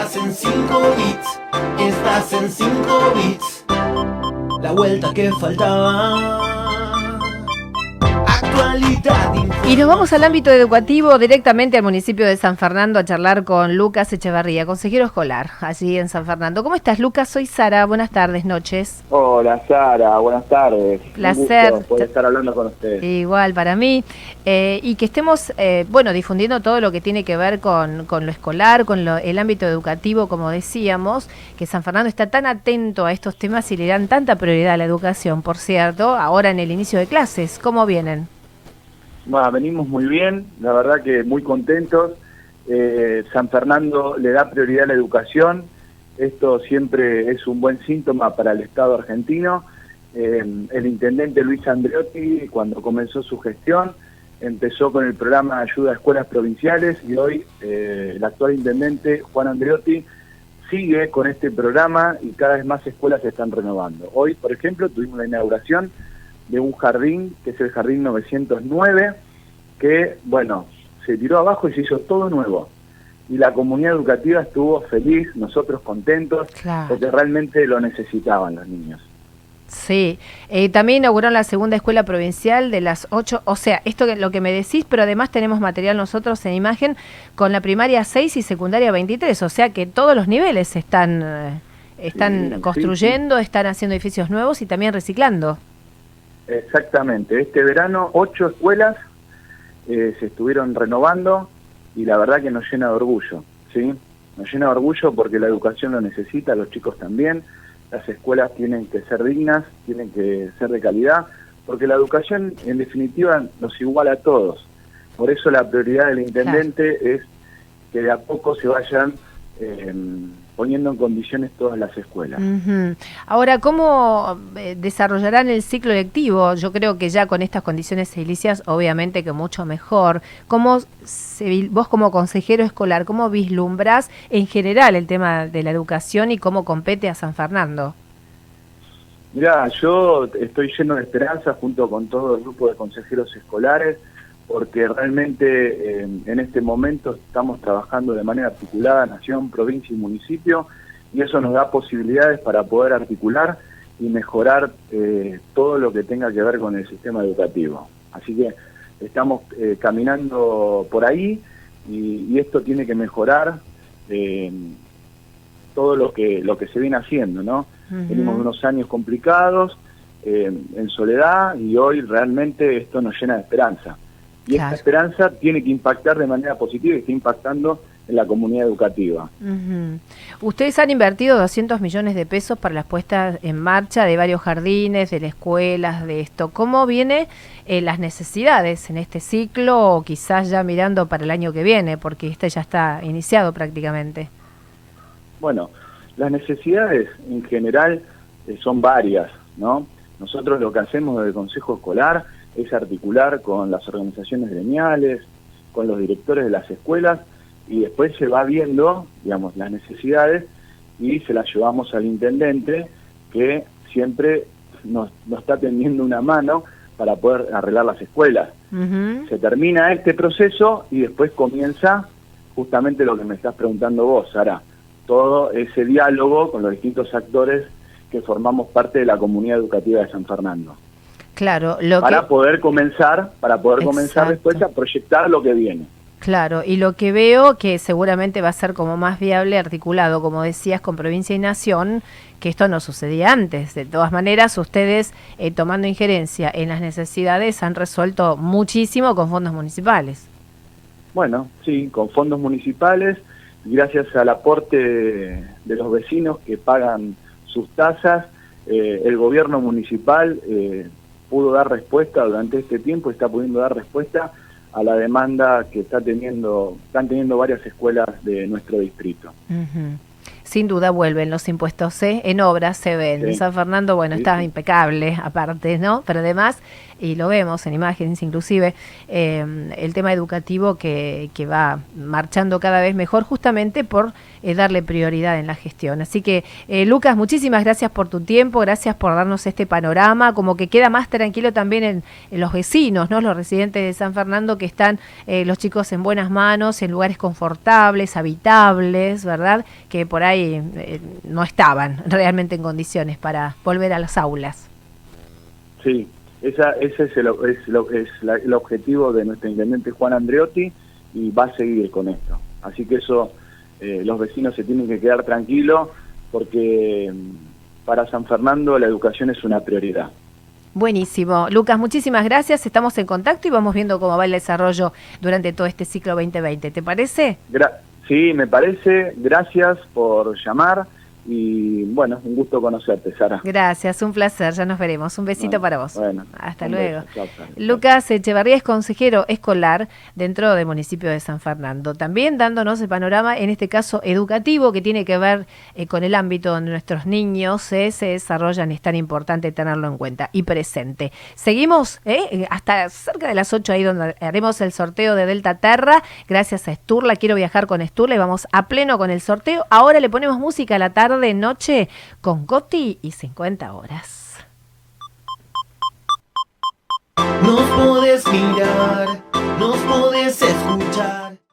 Estás en 5 bits, estás en 5 bits. La vuelta que faltaba. Y nos vamos al ámbito educativo, directamente al municipio de San Fernando, a charlar con Lucas Echevarría, consejero escolar, allí en San Fernando. ¿Cómo estás, Lucas? Soy Sara. Buenas tardes, noches. Hola, Sara. Buenas tardes. Placer. poder estar hablando con ustedes. Igual, para mí. Eh, y que estemos, eh, bueno, difundiendo todo lo que tiene que ver con, con lo escolar, con el ámbito educativo, como decíamos, que San Fernando está tan atento a estos temas y le dan tanta prioridad a la educación, por cierto, ahora en el inicio de clases. ¿Cómo vienen? Venimos muy bien, la verdad que muy contentos. Eh, San Fernando le da prioridad a la educación, esto siempre es un buen síntoma para el Estado argentino. Eh, el intendente Luis Andreotti, cuando comenzó su gestión, empezó con el programa ayuda a escuelas provinciales y hoy eh, el actual intendente Juan Andreotti sigue con este programa y cada vez más escuelas se están renovando. Hoy, por ejemplo, tuvimos la inauguración de un jardín, que es el Jardín 909, que, bueno, se tiró abajo y se hizo todo nuevo. Y la comunidad educativa estuvo feliz, nosotros contentos, porque realmente lo necesitaban los niños. Sí, eh, también inauguraron la segunda escuela provincial de las ocho, o sea, esto que lo que me decís, pero además tenemos material nosotros en imagen con la primaria 6 y secundaria 23, o sea que todos los niveles están, eh, están construyendo, están haciendo edificios nuevos y también reciclando. Exactamente, este verano ocho escuelas eh, se estuvieron renovando y la verdad que nos llena de orgullo, ¿sí? Nos llena de orgullo porque la educación lo necesita, los chicos también, las escuelas tienen que ser dignas, tienen que ser de calidad, porque la educación en definitiva nos iguala a todos. Por eso la prioridad del intendente es que de a poco se vayan eh, poniendo en condiciones todas las escuelas. Ahora, ¿cómo eh, desarrollarán el ciclo lectivo? Yo creo que ya con estas condiciones edilicias, obviamente que mucho mejor. ¿Cómo vos como consejero escolar, cómo vislumbras en general el tema de la educación y cómo compete a San Fernando? Mira, yo estoy lleno de esperanza junto con todo el grupo de consejeros escolares porque realmente en este momento estamos trabajando de manera articulada, nación, provincia y municipio, y eso nos da posibilidades para poder articular y mejorar eh, todo lo que tenga que ver con el sistema educativo. Así que estamos eh, caminando por ahí y, esto tiene que mejorar eh, todo lo que, lo que se viene haciendo, ¿no? Venimos de unos años complicados, en soledad, y hoy realmente esto nos llena de esperanza. Y esta esperanza tiene que impactar de manera positiva y está impactando en la comunidad educativa. Ustedes han invertido 200 millones de pesos para las puestas en marcha de varios jardines, de las escuelas, de esto. ¿Cómo vienen eh, las necesidades en este ciclo o quizás ya mirando para el año que viene, porque este ya está iniciado prácticamente? Bueno, las necesidades en general eh, son varias, ¿no? Nosotros lo que hacemos desde el Consejo Escolar es articular con las organizaciones gremiales, con los directores de las escuelas y después se va viendo, digamos, las necesidades y se las llevamos al intendente que siempre nos, está tendiendo una mano para poder arreglar las escuelas. Se termina este proceso y después comienza justamente lo que me estás preguntando vos, Sara, todo ese diálogo con los distintos actores que formamos parte de la comunidad educativa de San Fernando. Claro, lo para poder comenzar, para poder comenzar después a proyectar lo que viene. Claro, y lo que veo que seguramente va a ser como más viable, articulado, como decías, con provincia y nación, que esto no sucedía antes. De todas maneras, ustedes, eh, tomando injerencia en las necesidades, han resuelto muchísimo con fondos municipales. Bueno, sí, con fondos municipales, gracias al aporte de los vecinos que pagan sus tasas, eh, el gobierno municipal eh, pudo dar respuesta durante este tiempo, está pudiendo dar respuesta a la demanda que está teniendo, están teniendo varias escuelas de nuestro distrito. Sin duda vuelven los impuestos, ¿eh? en obras se ven. San Fernando, bueno, está impecable aparte, ¿no? Pero además, y lo vemos en imágenes inclusive, eh, el tema educativo que, que, va marchando cada vez mejor justamente por eh, darle prioridad en la gestión. Así que, Lucas, muchísimas gracias por tu tiempo, gracias por darnos este panorama, como que queda más tranquilo también en, en los vecinos, ¿no? Los residentes de San Fernando que están los chicos en buenas manos, en lugares confortables, habitables, ¿verdad? Que por ahí no estaban realmente en condiciones para volver a las aulas. Sí, esa, ese es, el, es, lo, es el objetivo de nuestro intendente Juan Andreotti y va a seguir con esto. Así que eso, eh, los vecinos se tienen que quedar tranquilos porque mm, para San Fernando la educación es una prioridad. Buenísimo. Lucas, muchísimas gracias. Estamos en contacto y vamos viendo cómo va el desarrollo durante todo este ciclo 2020. ¿Te parece? Sí, me parece. Gracias por llamar. Y bueno, un gusto conocerte, Sara. Gracias, un placer, ya nos veremos. Un besito para vos. Bueno, Hasta luego. Lucas Echevarría es consejero escolar dentro del municipio de San Fernando. También dándonos el panorama, en este caso educativo, que tiene que ver eh, con el ámbito donde nuestros niños eh, se desarrollan. Es tan importante tenerlo en cuenta y presente. Seguimos eh, hasta cerca de las 8 ahí donde haremos el sorteo de Delta Terra. Gracias a Sturla, quiero viajar con Sturla y vamos a pleno con el sorteo. Ahora le ponemos música a la tarde tarde-noche con Goti y 50 horas. Nos podés mirar, nos podés escuchar.